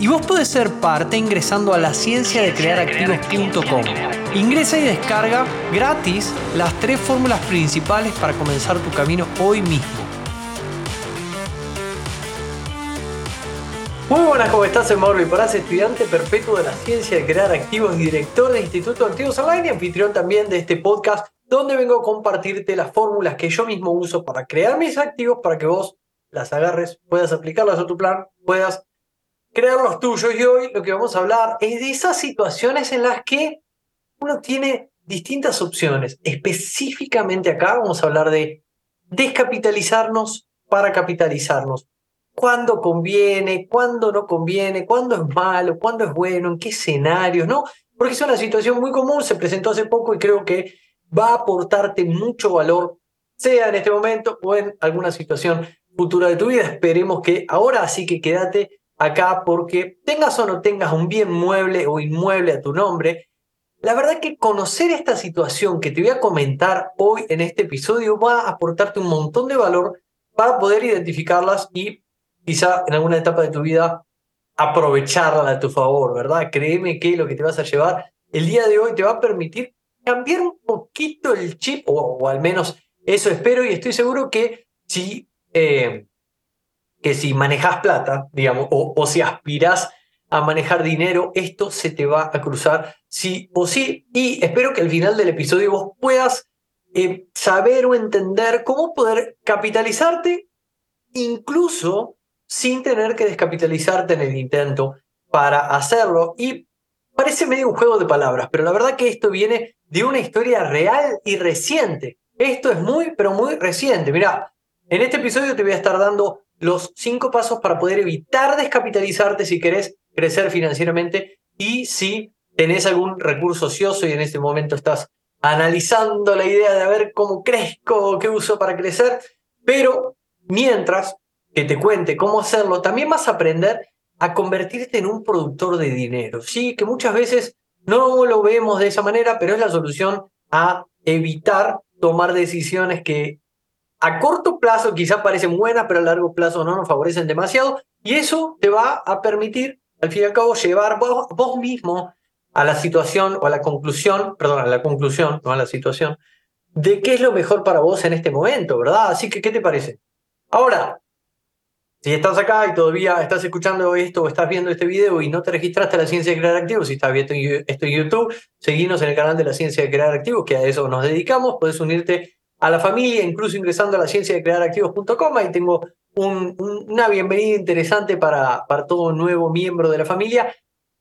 y vos podés ser parte ingresando a la ciencia de crear activos.com. Ingresa y descarga gratis las tres fórmulas principales para comenzar tu camino hoy mismo. Muy buenas, ¿cómo estás? Soy Mauro Liparaz, estudiante perpetuo de la ciencia de crear activos y director del Instituto de Activos Online y anfitrión también de este podcast donde vengo a compartirte las fórmulas que yo mismo uso para crear mis activos para que vos las agarres, puedas aplicarlas a tu plan, puedas crear los tuyos. Y hoy lo que vamos a hablar es de esas situaciones en las que uno tiene distintas opciones. Específicamente acá vamos a hablar de descapitalizarnos para capitalizarnos. ¿Cuándo conviene? ¿Cuándo no conviene? ¿Cuándo es malo? ¿Cuándo es bueno? ¿En qué escenarios? ¿No? Porque es una situación muy común, se presentó hace poco y creo que va a aportarte mucho valor, sea en este momento o en alguna situación futura de tu vida. Esperemos que ahora sí que quédate acá porque tengas o no tengas un bien mueble o inmueble a tu nombre, la verdad que conocer esta situación que te voy a comentar hoy en este episodio va a aportarte un montón de valor para poder identificarlas y quizá en alguna etapa de tu vida aprovecharla a tu favor, ¿verdad? Créeme que lo que te vas a llevar el día de hoy te va a permitir cambiar un poquito el chip, o, al menos eso espero y estoy seguro que si eh, que si manejas plata, digamos, o, si aspiras a manejar dinero, esto se te va a cruzar sí o sí. Y espero que al final del episodio vos puedas eh, saber o entender cómo poder capitalizarte, incluso sin tener que descapitalizarte en el intento para hacerlo. Y parece medio un juego de palabras, pero la verdad que esto viene de una historia real y reciente. Esto es muy, pero muy reciente. Mira, en este episodio te voy a estar dando los cinco pasos para poder evitar descapitalizarte si querés crecer financieramente y si tenés algún recurso ocioso y en este momento estás analizando la idea de ver cómo crezco, qué uso para crecer, pero mientras que te cuente cómo hacerlo, también vas a aprender a convertirte en un productor de dinero. Sí, que muchas veces no lo vemos de esa manera, pero es la solución a evitar tomar decisiones que a corto plazo quizás parecen buenas, pero a largo plazo no nos favorecen demasiado. Y eso te va a permitir, al fin y al cabo, llevar vos, mismo a la situación o a la conclusión, perdón, a la conclusión, no a la situación, de qué es lo mejor para vos en este momento, ¿verdad? Así que, ¿qué te parece? Ahora, si estás acá y todavía estás escuchando esto o estás viendo este video y no te registraste a la ciencia de crear activos, si estás viendo esto en YouTube, seguinos en el canal de la ciencia de crear activos, que a eso nos dedicamos, puedes unirte a la familia, incluso ingresando a la ciencia de crear activos.com. Ahí tengo una bienvenida interesante para, para todo nuevo miembro de la familia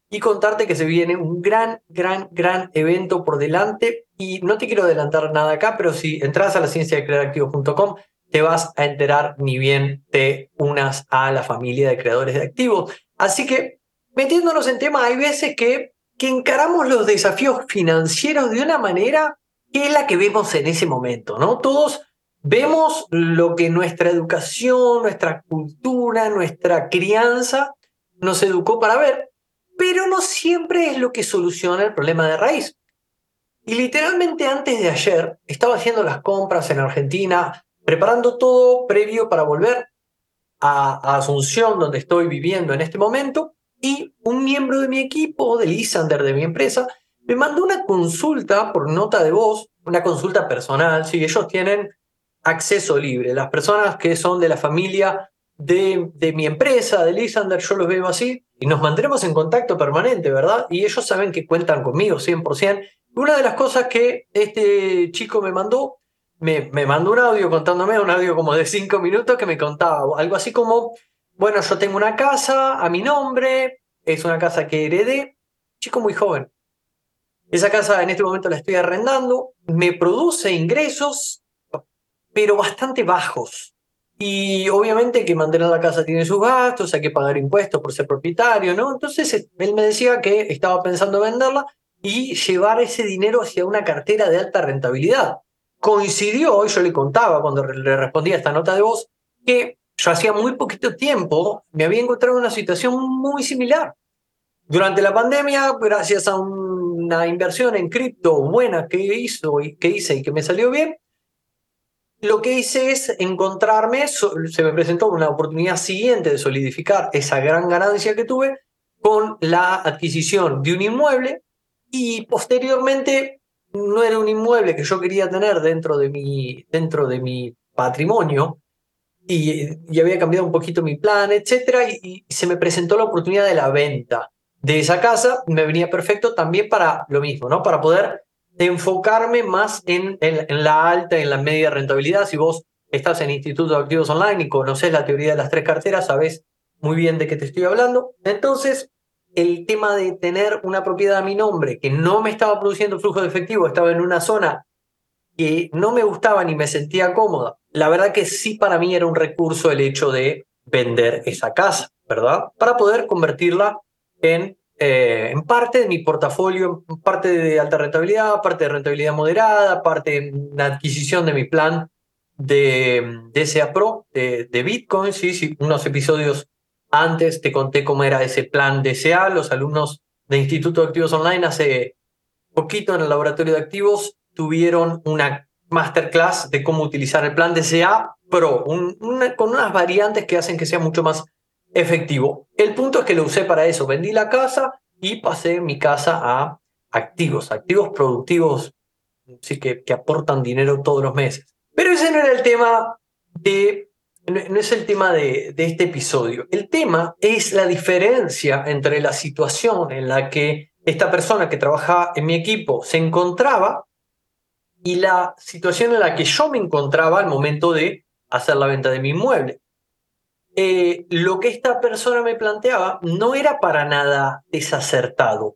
y contarte que se viene un gran, gran, gran evento por delante. Y no te quiero adelantar nada acá, pero si entras a la ciencia de crear activos.com, te vas a enterar ni bien te unas a la familia de creadores de activos. Así que, metiéndonos en tema, hay veces que, que encaramos los desafíos financieros de una manera ¿Qué es la que vemos en ese momento, ¿no? Todos vemos lo que nuestra educación, nuestra cultura, nuestra crianza nos educó para ver, pero no siempre es lo que soluciona el problema de raíz. Y literalmente antes de ayer estaba haciendo las compras en Argentina, preparando todo previo para volver a, Asunción, donde estoy viviendo en este momento, y un miembro de mi equipo, de Lisander, de mi empresa, me mandó una consulta por nota de voz, una consulta personal, sí, ellos tienen acceso libre. Las personas que son de la familia de, mi empresa, de Lisander, yo los veo así y nos mantendremos en contacto permanente, ¿verdad? Y ellos saben que cuentan conmigo 100%. Una de las cosas que este chico me mandó, me, me mandó un audio contándome, un audio como de cinco minutos que me contaba algo así como, bueno, yo tengo una casa a mi nombre, es una casa que heredé, chico muy joven, esa casa en este momento la estoy arrendando, me produce ingresos, pero bastante bajos. Y obviamente que mantener la casa tiene sus gastos, hay que pagar impuestos por ser propietario, ¿no? Entonces él me decía que estaba pensando venderla y llevar ese dinero hacia una cartera de alta rentabilidad. Coincidió, yo le contaba cuando le respondía esta nota de voz, que yo hacía muy poquito tiempo me había encontrado en una situación muy similar. Durante la pandemia, gracias a una inversión en cripto buena que, hizo y que hice y que me salió bien, lo que hice es encontrarme, se me presentó una oportunidad siguiente de solidificar esa gran ganancia que tuve con la adquisición de un inmueble y posteriormente no era un inmueble que yo quería tener dentro de mi, dentro de mi patrimonio y, y había cambiado un poquito mi plan, etc. Y, y se me presentó la oportunidad de la venta de esa casa. Me venía perfecto también para lo mismo, ¿no? Para poder enfocarme más en, en, la alta, en la media rentabilidad. Si vos estás en Instituto de Activos Online y conoces la teoría de las tres carteras, sabés muy bien de qué te estoy hablando. Entonces, el tema de tener una propiedad a mi nombre que no me estaba produciendo flujo de efectivo, estaba en una zona que no me gustaba ni me sentía cómoda. La verdad que sí para mí era un recurso el hecho de vender esa casa, ¿verdad? Para poder convertirla en eh, en parte de mi portafolio, parte de alta rentabilidad, parte de rentabilidad moderada, parte de la adquisición de mi plan de DSA Pro, de, de Bitcoin. Sí, sí, unos episodios antes te conté cómo era ese plan DSA. Los alumnos de Instituto de Activos Online hace poquito en el laboratorio de activos tuvieron una masterclass de cómo utilizar el plan DSA Pro, con unas variantes que hacen que sea mucho más efectivo. El punto es que lo usé para eso. Vendí la casa y pasé mi casa a activos, activos productivos, sí que, que aportan dinero todos los meses. Pero ese no era el tema de, no es el tema de, de este episodio. El tema es la diferencia entre la situación en la que esta persona que trabaja en mi equipo se encontraba y la situación en la que yo me encontraba al momento de hacer la venta de mi inmueble. Eh, lo que esta persona me planteaba no era para nada desacertado,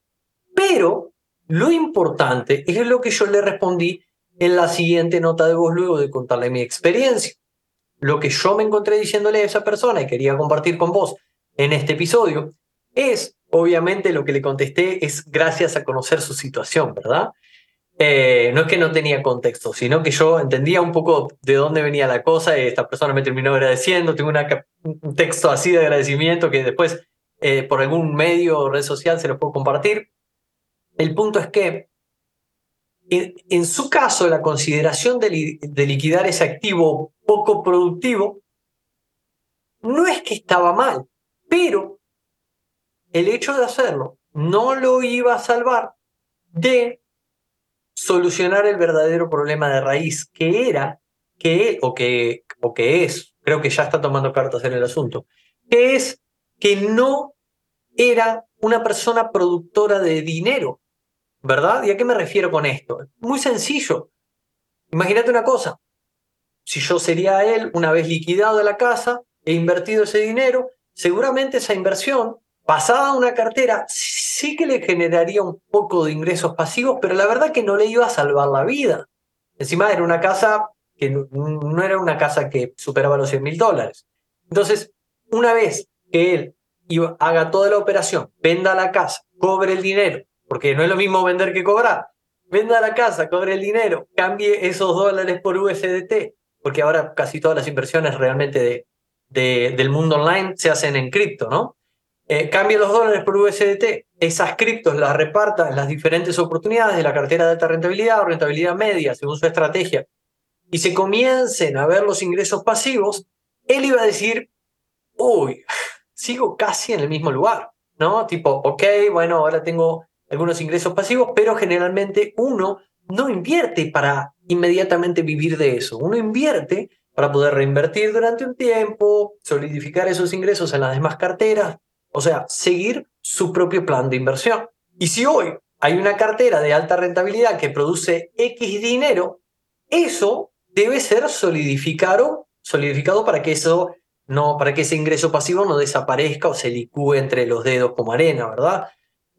pero lo importante es lo que yo le respondí en la siguiente nota de voz luego de contarle mi experiencia. Lo que yo me encontré diciéndole a esa persona y quería compartir con vos en este episodio es, obviamente, lo que le contesté es gracias a conocer su situación, ¿verdad? Eh, no es que no tenía contexto, sino que yo entendía un poco de dónde venía la cosa y esta persona me terminó agradeciendo. Tengo un texto así de agradecimiento que después eh, por algún medio o red social se lo puedo compartir. El punto es que en, su caso la consideración de, de liquidar ese activo poco productivo no es que estaba mal, pero el hecho de hacerlo no lo iba a salvar de solucionar el verdadero problema de raíz, que era que, o que, o que es, creo que ya está tomando cartas en el asunto, que es que no era una persona productora de dinero, ¿verdad? ¿Y a qué me refiero con esto? Muy sencillo. Imagínate una cosa, si yo sería él una vez liquidado la casa e invertido ese dinero, seguramente esa inversión pasada una cartera, sí que le generaría un poco de ingresos pasivos, pero la verdad que no le iba a salvar la vida. Encima era una casa que no, era una casa que superaba los 100 mil dólares. Entonces, una vez que él haga toda la operación, venda la casa, cobre el dinero, porque no es lo mismo vender que cobrar, venda la casa, cobre el dinero, cambie esos dólares por USDT, porque ahora casi todas las inversiones realmente de, de, del mundo online se hacen en cripto, ¿no? Eh, cambie los dólares por USDT, esas criptos las reparta en las diferentes oportunidades de la cartera de alta rentabilidad o rentabilidad media, según su estrategia, y se comiencen a ver los ingresos pasivos, él iba a decir, uy, sigo casi en el mismo lugar, ¿no? Tipo, ok, bueno, ahora tengo algunos ingresos pasivos, pero generalmente uno no invierte para inmediatamente vivir de eso, uno invierte para poder reinvertir durante un tiempo, solidificar esos ingresos en las demás carteras, o sea, seguir su propio plan de inversión. Y si hoy hay una cartera de alta rentabilidad que produce X dinero, eso debe ser solidificado, solidificado para que eso no, para que ese ingreso pasivo no desaparezca o se licúe entre los dedos como arena, ¿verdad?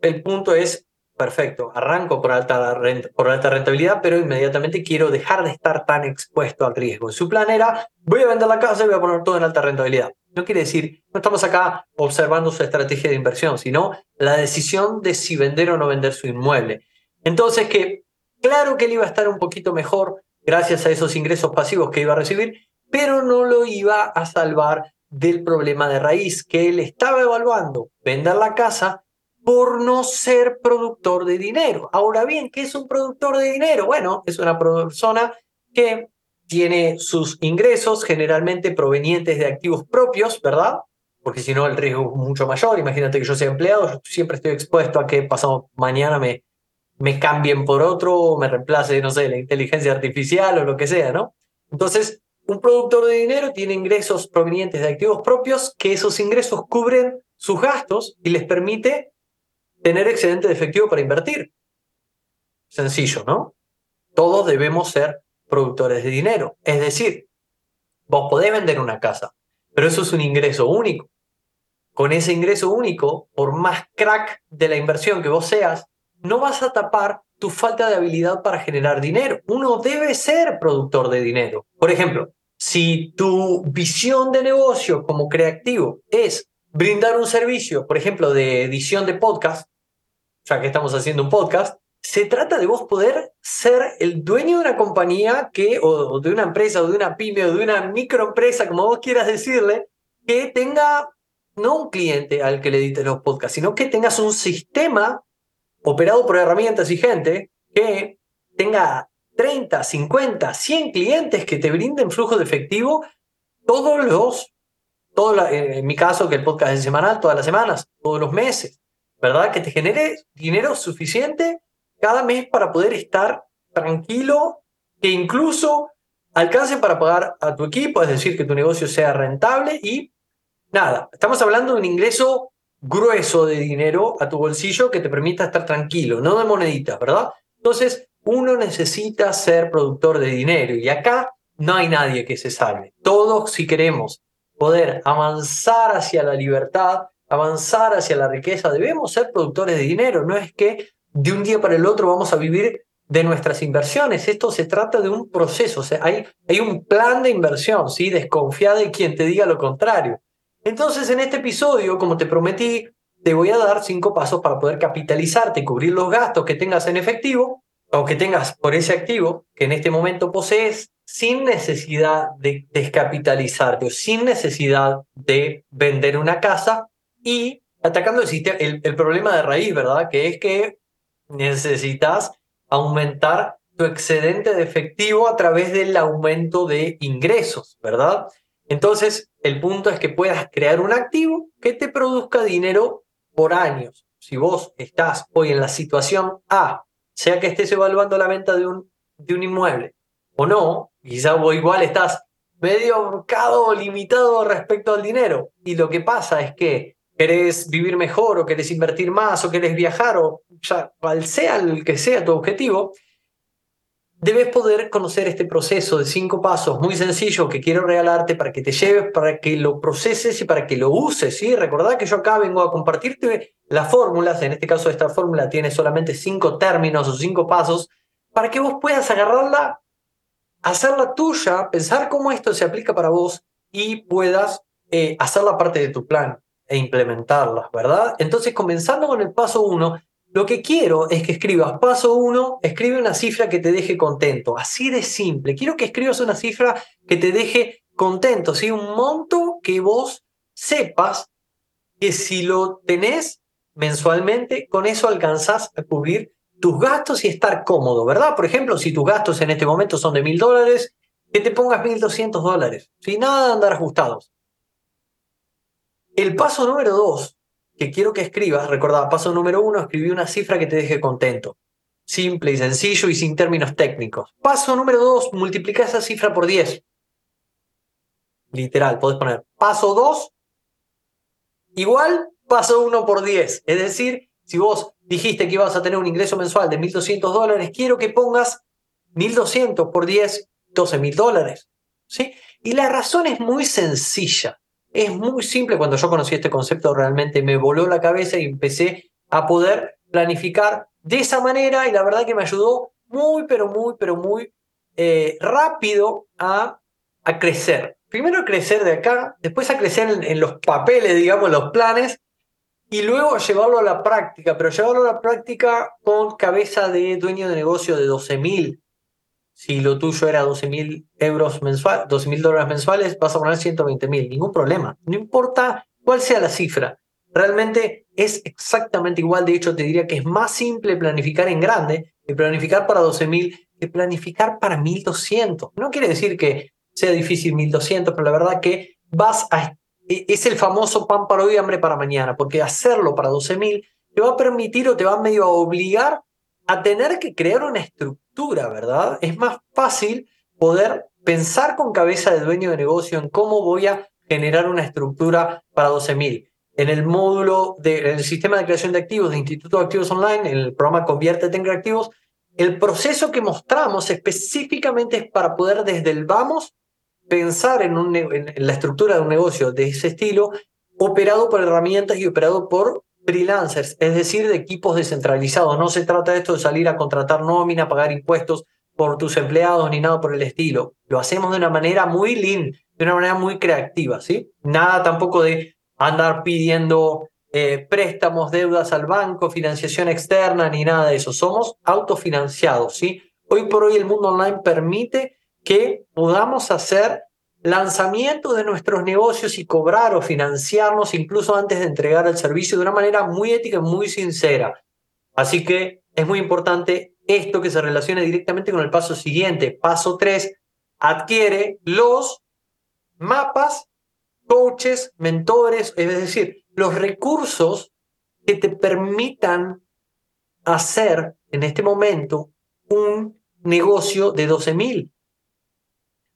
El punto es perfecto, arranco por alta, por alta rentabilidad, pero inmediatamente quiero dejar de estar tan expuesto al riesgo. Su plan era, voy a vender la casa y voy a poner todo en alta rentabilidad. No quiere decir, no estamos acá observando su estrategia de inversión, sino la decisión de si vender o no vender su inmueble. Entonces, que claro que él iba a estar un poquito mejor gracias a esos ingresos pasivos que iba a recibir, pero no lo iba a salvar del problema de raíz que él estaba evaluando, vender la casa por no ser productor de dinero. Ahora bien, ¿qué es un productor de dinero? Bueno, es una persona que tiene sus ingresos generalmente provenientes de activos propios, ¿verdad? Porque si no el riesgo es mucho mayor. Imagínate que yo sea empleado, yo siempre estoy expuesto a que pasado mañana me, me cambien por otro, o me reemplace, no sé, la inteligencia artificial o lo que sea, ¿no? Entonces, un productor de dinero tiene ingresos provenientes de activos propios que esos ingresos cubren sus gastos y les permite tener excedente de efectivo para invertir. Sencillo, ¿no? Todos debemos ser productores de dinero. Es decir, vos podés vender una casa, pero eso es un ingreso único. Con ese ingreso único, por más crack de la inversión que vos seas, no vas a tapar tu falta de habilidad para generar dinero. Uno debe ser productor de dinero. Por ejemplo, si tu visión de negocio como creativo es brindar un servicio, por ejemplo, de edición de podcast, ya que estamos haciendo un podcast, se trata de vos poder ser el dueño de una compañía que, o de una empresa, o de una pyme, o de una microempresa, como vos quieras decirle, que tenga no un cliente al que le edites los podcasts, sino que tengas un sistema operado por herramientas y gente que tenga 30, 50, 100 clientes que te brinden flujo de efectivo todos los, todo en mi caso que el podcast es semanal, todas las semanas, todos los meses. ¿Verdad? Que te genere dinero suficiente cada mes para poder estar tranquilo, que incluso alcance para pagar a tu equipo, es decir, que tu negocio sea rentable y nada, estamos hablando de un ingreso grueso de dinero a tu bolsillo que te permita estar tranquilo, no de moneditas, ¿verdad? Entonces, uno necesita ser productor de dinero y acá no hay nadie que se salve. Todos, si queremos poder avanzar hacia la libertad, avanzar hacia la riqueza, debemos ser productores de dinero, no es que de un día para el otro vamos a vivir de nuestras inversiones, esto se trata de un proceso, o sea, hay, hay un plan de inversión, ¿sí? desconfía de quien te diga lo contrario. Entonces, en este episodio, como te prometí, te voy a dar cinco pasos para poder capitalizarte y cubrir los gastos que tengas en efectivo o que tengas por ese activo que en este momento posees sin necesidad de descapitalizarte o sin necesidad de vender una casa y atacando el, el, problema de raíz, ¿verdad? Que es que necesitas aumentar tu excedente de efectivo a través del aumento de ingresos, ¿verdad? Entonces, el punto es que puedas crear un activo que te produzca dinero por años. Si vos estás hoy en la situación A, sea que estés evaluando la venta de un, de un inmueble o no, quizá vos igual estás medio ahorcado o limitado respecto al dinero. Y lo que pasa es que querés vivir mejor o querés invertir más o querés viajar o ya cual sea el que sea tu objetivo, debes poder conocer este proceso de cinco pasos muy sencillo que quiero regalarte para que te lleves, para que lo proceses y para que lo uses. ¿sí? Recordad que yo acá vengo a compartirte las fórmulas, en este caso esta fórmula tiene solamente cinco términos o cinco pasos, para que vos puedas agarrarla, hacerla tuya, pensar cómo esto se aplica para vos y puedas eh, hacerla parte de tu plan e implementarlas, ¿verdad? Entonces, comenzando con el paso uno, lo que quiero es que escribas paso uno, escribe una cifra que te deje contento, así de simple. Quiero que escribas una cifra que te deje contento, ¿sí? Un monto que vos sepas que si lo tenés mensualmente, con eso alcanzás a cubrir tus gastos y estar cómodo, ¿verdad? Por ejemplo, si tus gastos en este momento son de mil dólares, que te pongas mil doscientos dólares, sin nada de andar ajustados. El paso número dos que quiero que escribas, recordad, paso número uno, escribí una cifra que te deje contento. Simple y sencillo y sin términos técnicos. Paso número dos, multiplica esa cifra por 10. Literal, podés poner paso 2 igual paso 1 por 10. Es decir, si vos dijiste que ibas a tener un ingreso mensual de 1.200 dólares, quiero que pongas 1.200 por 10, 12.000 dólares. ¿sí? Y la razón es muy sencilla. Es muy simple, cuando yo conocí este concepto realmente me voló la cabeza y empecé a poder planificar de esa manera y la verdad que me ayudó muy, pero muy, pero muy eh, rápido a, a crecer. Primero a crecer de acá, después a crecer en, los papeles, digamos, los planes, y luego llevarlo a la práctica, pero llevarlo a la práctica con cabeza de dueño de negocio de 12 mil. Si lo tuyo era 12 mil euros mensuales, 12 mil dólares mensuales, vas a poner 120 mil, ningún problema. No importa cuál sea la cifra. Realmente es exactamente igual. De hecho, te diría que es más simple planificar en grande y planificar para 12 mil que planificar para 1200. No quiere decir que sea difícil 1200, pero la verdad que vas a e, es el famoso pan para hoy, hambre para mañana, porque hacerlo para 12.000 te va a permitir o te va medio a obligar a tener que crear una estructura, Es más fácil poder pensar con cabeza de dueño de negocio en cómo voy a generar una estructura para 12.000. En el módulo del sistema de creación de activos de Instituto de Activos Online, en el programa Conviértete en Creativos, el proceso que mostramos específicamente es para poder desde el vamos pensar en, la estructura de un negocio de ese estilo, operado por herramientas y operado por freelancers, es decir, de equipos descentralizados. No se trata de esto de salir a contratar nómina, pagar impuestos por tus empleados ni nada por el estilo. Lo hacemos de una manera muy lean, de una manera muy creativa, ¿sí? Nada tampoco de andar pidiendo eh, préstamos, deudas al banco, financiación externa, ni nada de eso. Somos autofinanciados, ¿sí? Hoy por hoy el mundo online permite que podamos hacer lanzamientos de nuestros negocios y cobrar o financiarnos incluso antes de entregar el servicio de una manera muy ética y muy sincera. Así que es muy importante esto que se relacione directamente con el paso siguiente. Paso 3, adquiere los mapas, coaches, mentores, es decir, los recursos que te permitan hacer en este momento un negocio de 12 mil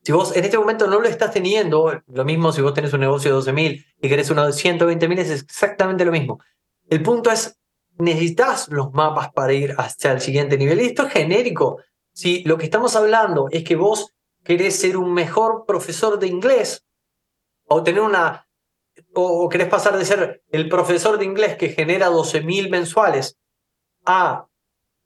si vos en este momento no lo estás teniendo, lo mismo si vos tenés un negocio de 12 mil y querés uno de 120 mil, es exactamente lo mismo. El punto es, necesitas los mapas para ir hacia el siguiente nivel. Y esto es genérico. Si lo que estamos hablando es que vos querés ser un mejor profesor de inglés o tener una o querés pasar de ser el profesor de inglés que genera 12 mil mensuales a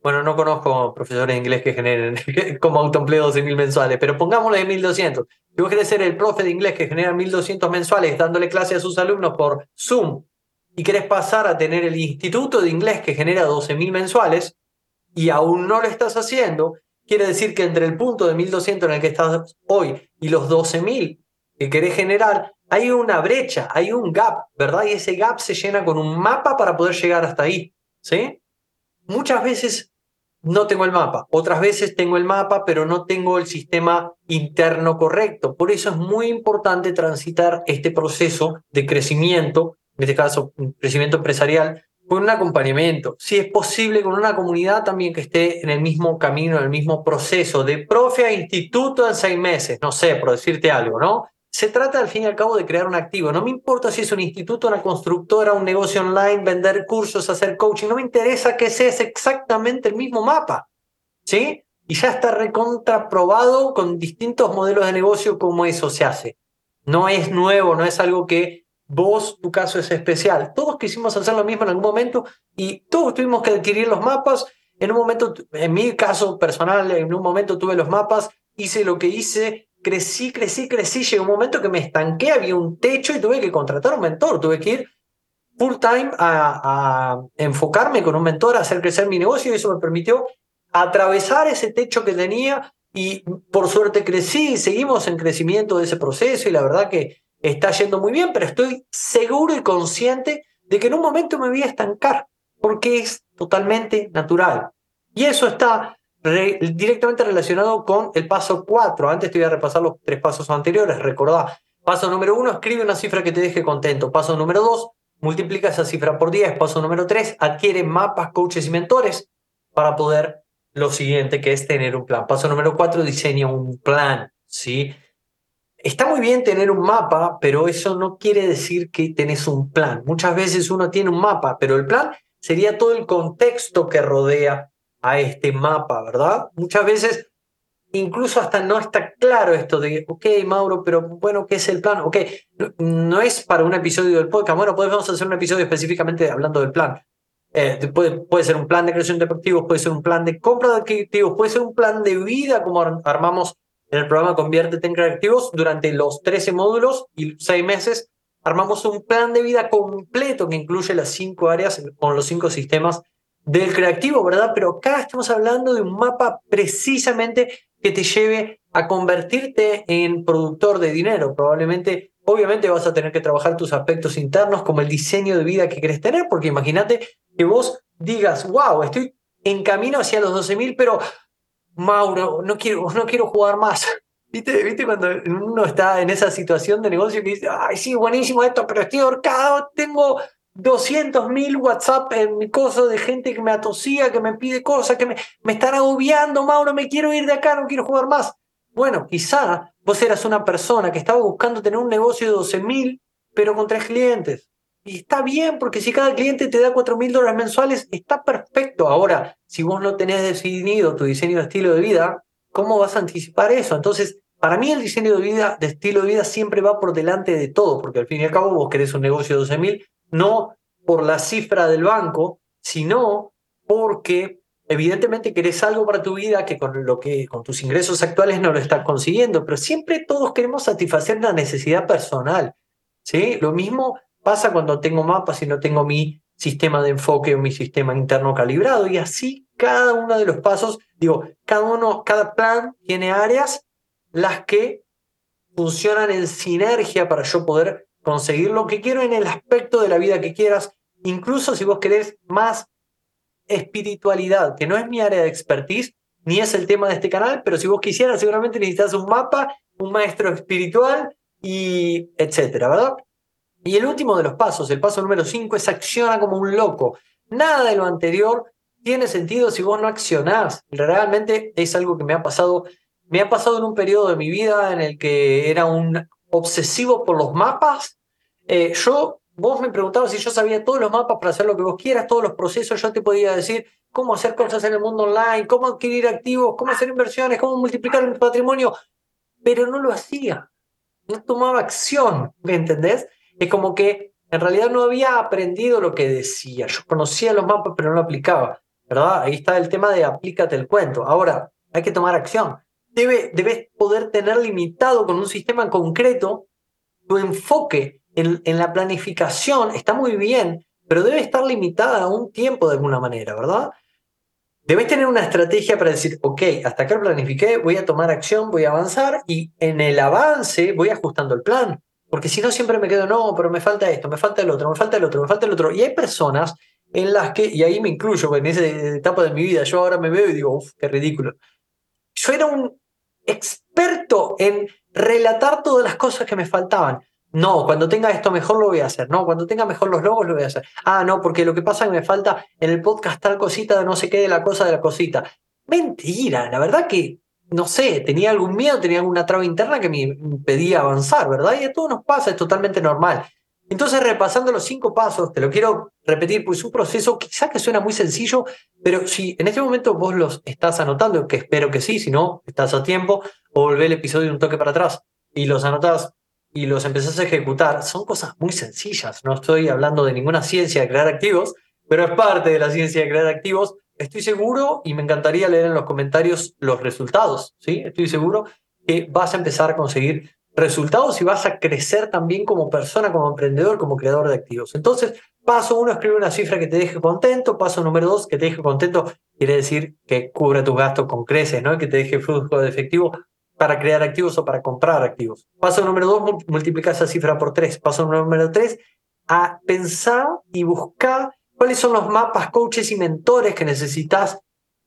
bueno, no conozco profesores de inglés que generen como autoempleo 12.000 mensuales, pero pongámosle de 1.200. Si vos querés ser el profe de inglés que genera 1.200 mensuales dándole clase a sus alumnos por Zoom y querés pasar a tener el instituto de inglés que genera 12.000 mensuales y aún no lo estás haciendo, quiere decir que entre el punto de 1.200 en el que estás hoy y los 12.000 que querés generar, hay una brecha, hay un gap, ¿verdad? Y ese gap se llena con un mapa para poder llegar hasta ahí, ¿sí? Muchas veces no tengo el mapa. Otras veces tengo el mapa, pero no tengo el sistema interno correcto. Por eso es muy importante transitar este proceso de crecimiento, en este caso, crecimiento empresarial, con un acompañamiento. Si es posible, con una comunidad también que esté en el mismo camino, en el mismo proceso, de profe a instituto en seis meses, no sé, por decirte algo, ¿no? Se trata al fin y al cabo de crear un activo. No me importa si es un instituto, una constructora, un negocio online, vender cursos, hacer coaching. No me interesa que sea exactamente el mismo mapa. ¿Sí? Y ya está recontraprobado con distintos modelos de negocio cómo eso se hace. No es nuevo, no es algo que vos, tu caso es especial. Todos quisimos hacer lo mismo en algún momento y todos tuvimos que adquirir los mapas. En un momento, en mi caso personal, en un momento tuve los mapas, hice lo que hice, crecí, crecí, crecí, llegó un momento que me estanqué, había un techo y tuve que contratar un mentor, tuve que ir full time a, enfocarme con un mentor, a hacer crecer mi negocio y eso me permitió atravesar ese techo que tenía y por suerte crecí y seguimos en crecimiento de ese proceso y la verdad que está yendo muy bien, pero estoy seguro y consciente de que en un momento me voy a estancar porque es totalmente natural. Y eso está directamente relacionado con el paso 4. Antes te voy a repasar los tres pasos anteriores, recordá. Paso número 1, escribe una cifra que te deje contento. Paso número 2, multiplica esa cifra por 10. Paso número 3, adquiere mapas, coaches y mentores para poder lo siguiente, que es tener un plan. Paso número 4, diseña un plan. ¿sí? Está muy bien tener un mapa, pero eso no quiere decir que tenés un plan. Muchas veces uno tiene un mapa, pero el plan sería todo el contexto que rodea a este mapa, ¿verdad? Muchas veces incluso hasta no está claro esto de, ok, Mauro, pero bueno, ¿qué es el plan? Ok, no, es para un episodio del podcast, bueno, podemos hacer un episodio específicamente hablando del plan. Eh, puede, puede ser un plan de creación de activos, puede ser un plan de compra de activos, puede ser un plan de vida como armamos en el programa Conviértete en Creativos durante los 13 módulos y 6 meses. Armamos un plan de vida completo que incluye las cinco áreas con los cinco sistemas del creativo, ¿verdad? Pero acá estamos hablando de un mapa precisamente que te lleve a convertirte en productor de dinero. Probablemente, obviamente vas a tener que trabajar tus aspectos internos como el diseño de vida que querés tener, porque imagínate que vos digas, wow, estoy en camino hacia los 12.000, pero Mauro, no quiero, no quiero jugar más. ¿Viste, ¿Viste cuando uno está en esa situación de negocio que dice, ay, sí, buenísimo esto, pero estoy ahorcado, tengo 200.000 WhatsApp en mi coso de gente que me atosía, que me pide cosas, que me, me están agobiando, Mauro, me quiero ir de acá, no quiero jugar más. Bueno, quizá vos eras una persona que estaba buscando tener un negocio de 12.000, pero con tres clientes. Y está bien, porque si cada cliente te da 4.000 dólares mensuales, está perfecto. Ahora, si vos no tenés definido tu diseño de estilo de vida, ¿cómo vas a anticipar eso? Entonces, para mí el diseño de vida, estilo de vida, siempre va por delante de todo, porque al fin y al cabo vos querés un negocio de 12.000, no por la cifra del banco, sino porque evidentemente querés algo para tu vida que con, lo que con tus ingresos actuales no lo estás consiguiendo, pero siempre todos queremos satisfacer la necesidad personal. ¿sí? Lo mismo pasa cuando tengo mapas y no tengo mi sistema de enfoque o mi sistema interno calibrado y así cada uno de los pasos, digo, cada uno, cada plan tiene áreas las que funcionan en sinergia para yo poder conseguir lo que quiero en el aspecto de la vida que quieras, incluso si vos querés más espiritualidad, que no es mi área de expertise, ni es el tema de este canal, pero si vos quisieras, seguramente necesitas un mapa, un maestro espiritual y etcétera, ¿verdad? Y el último de los pasos, el paso número 5, es acciona como un loco. Nada de lo anterior tiene sentido si vos no accionás. Realmente es algo que me ha pasado, me ha pasado en un periodo de mi vida en el que era un obsesivo por los mapas. Eh, yo, vos me preguntabas si yo sabía todos los mapas para hacer lo que vos quieras, todos los procesos, yo te podía decir cómo hacer cosas en el mundo online, cómo adquirir activos, cómo hacer inversiones, cómo multiplicar el patrimonio, pero no lo hacía. No tomaba acción, ¿me entendés? Es como que en realidad no había aprendido lo que decía. Yo conocía los mapas, pero no lo aplicaba. ¿Verdad? Ahí está el tema de aplícate el cuento. Ahora, hay que tomar acción debe, debes poder tener limitado con un sistema concreto tu enfoque en, en, la planificación. Está muy bien, pero debe estar limitada a un tiempo de alguna manera, ¿verdad? Debes tener una estrategia para decir, ok, hasta acá planifiqué, voy a tomar acción, voy a avanzar y en el avance voy ajustando el plan. Porque si no, siempre me quedo, no, pero me falta esto, me falta el otro, me falta el otro, me falta el otro. Y hay personas en las que, y ahí me incluyo, en esa etapa de mi vida, yo ahora me veo y digo, uff, qué ridículo. Yo era un experto en relatar todas las cosas que me faltaban. No, cuando tenga esto mejor lo voy a hacer. No, cuando tenga mejor los logos lo voy a hacer. Ah, no, porque lo que pasa es que me falta en el podcast tal cosita de no sé qué de la cosa de la cosita. Mentira, la verdad que, no sé, tenía algún miedo, tenía alguna traba interna que me impedía avanzar, ¿verdad? Y a todos nos pasa, es totalmente normal. Entonces, repasando los cinco pasos, te lo quiero repetir, pues es un proceso quizás que suena muy sencillo, pero si en este momento vos los estás anotando, que espero que sí, si no, estás a tiempo, o volvé el episodio un toque para atrás y los anotás y los empezás a ejecutar, son cosas muy sencillas. No estoy hablando de ninguna ciencia de crear activos, pero es parte de la ciencia de crear activos. Estoy seguro y me encantaría leer en los comentarios los resultados, ¿sí? Estoy seguro que vas a empezar a conseguir resultados y vas a crecer también como persona, como emprendedor, como creador de activos. Entonces, paso uno, escribe una cifra que te deje contento. Paso número dos, que te deje contento, quiere decir que cubre tus gastos con creces, ¿no? Que te deje flujo de efectivo para crear activos o para comprar activos. Paso número dos, multiplica esa cifra por tres. Paso número tres, a pensar y buscar cuáles son los mapas, coaches y mentores que necesitas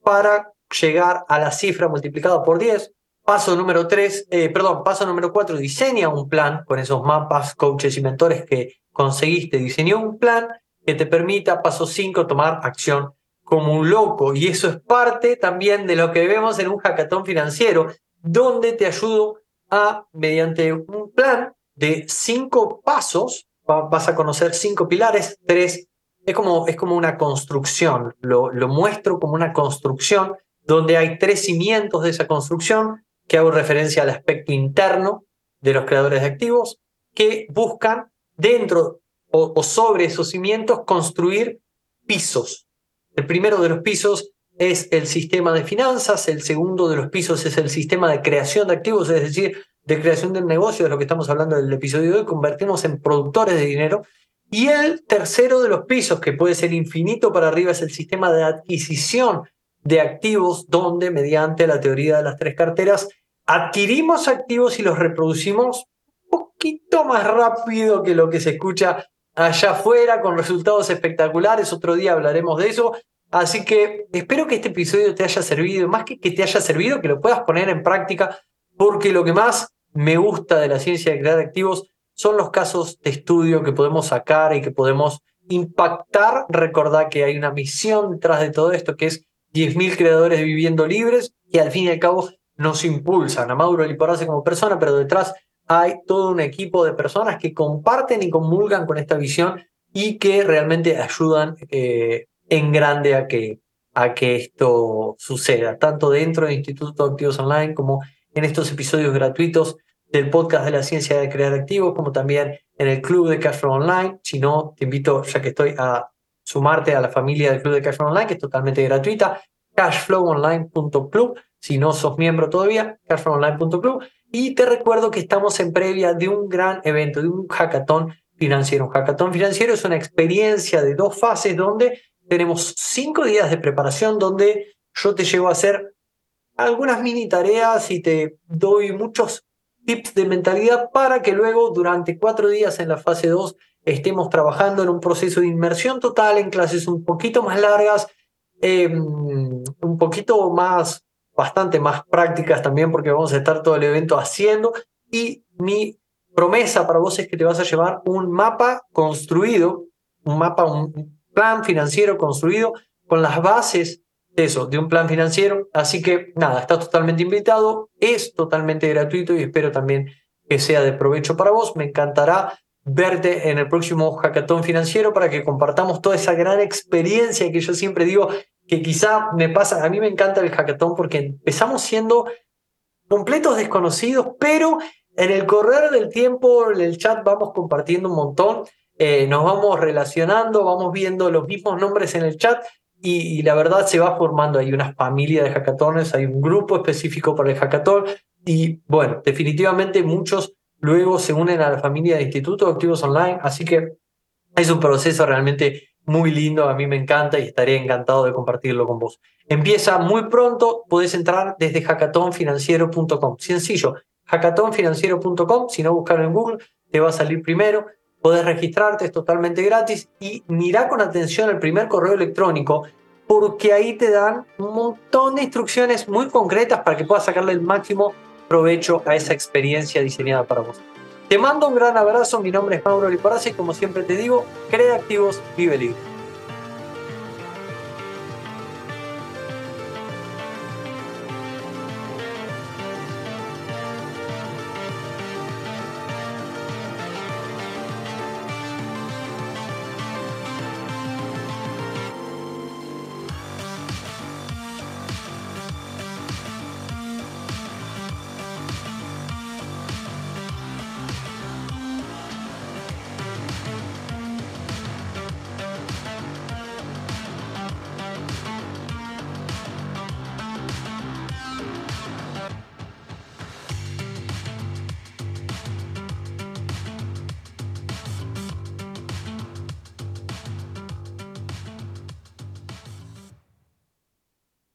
para llegar a la cifra multiplicada por 10. Paso número tres, eh, perdón, paso número cuatro, diseña un plan con esos mapas, coaches y mentores que conseguiste. Diseñó un plan que te permita, paso cinco, tomar acción como un loco. Y eso es parte también de lo que vemos en un hackathon financiero, donde te ayudo a, mediante un plan de cinco pasos, vas a conocer cinco pilares, tres, es como, es como una construcción, lo, lo muestro como una construcción donde hay tres cimientos de esa construcción que hago referencia al aspecto interno de los creadores de activos, que buscan dentro o, sobre esos cimientos construir pisos. El primero de los pisos es el sistema de finanzas, el segundo de los pisos es el sistema de creación de activos, es decir, de creación del negocio, de lo que estamos hablando del episodio de hoy, convertirnos en productores de dinero. Y el tercero de los pisos, que puede ser infinito para arriba, es el sistema de adquisición de activos, donde mediante la teoría de las tres carteras adquirimos activos y los reproducimos un poquito más rápido que lo que se escucha allá afuera, con resultados espectaculares. Otro día hablaremos de eso. Así que espero que este episodio te haya servido, más que que te haya servido, que lo puedas poner en práctica, porque lo que más me gusta de la ciencia de crear activos son los casos de estudio que podemos sacar y que podemos impactar. Recordad que hay una misión detrás de todo esto, que es 10.000 creadores viviendo libres, que al fin y al cabo nos impulsan a Mauro Liporace como persona, pero detrás hay todo un equipo de personas que comparten y comulgan con esta visión y que realmente ayudan eh, en grande a que, a que esto suceda, tanto dentro del Instituto Activos Online como en estos episodios gratuitos del podcast de la ciencia de crear activos, como también en el club de Cashflow Online. Si no, te invito, ya que estoy, a sumarte a la familia del club de Cashflow Online, que es totalmente gratuita, cashflowonline.club. Si no sos miembro todavía, cashflowonline.club. Y te recuerdo que estamos en previa de un gran evento, de un hackathon financiero. Un hackathon financiero es una experiencia de dos fases donde tenemos cinco días de preparación donde yo te llevo a hacer algunas mini tareas y te doy muchos tips de mentalidad para que luego durante cuatro días en la fase 2 estemos trabajando en un proceso de inmersión total en clases un poquito más largas, em, un poquito más, bastante más prácticas también porque vamos a estar todo el evento haciendo y mi promesa para vos es que te vas a llevar un mapa construido, un mapa, un plan financiero construido con las bases eso, de un plan financiero. Así que nada, estás totalmente invitado, es totalmente gratuito y espero también que sea de provecho para vos. Me encantará verte en el próximo hackathon financiero para que compartamos toda esa gran experiencia que yo siempre digo que quizá me pasa, a mí me encanta el hackathon porque empezamos siendo completos desconocidos, pero en el correr del tiempo, en el chat vamos compartiendo un montón, eh, nos vamos relacionando, vamos viendo los mismos nombres en el chat y, la verdad se va formando, hay una familia de hackatones, hay un grupo específico para el hackathon y bueno, definitivamente muchos luego se unen a la familia de Instituto Activos Online, así que es un proceso realmente muy lindo, a mí me encanta y estaré encantado de compartirlo con vos. Empieza muy pronto, podés entrar desde hackathonfinanciero.com, sencillo, hackathonfinanciero.com, si no buscar en Google, te va a salir primero Podés registrarte, es totalmente gratis y mira con atención el primer correo electrónico porque ahí te dan un montón de instrucciones muy concretas para que puedas sacarle el máximo provecho a esa experiencia diseñada para vos. Te mando un gran abrazo, mi nombre es Mauro Liparazzi y como siempre te digo, crea activos, vive libre.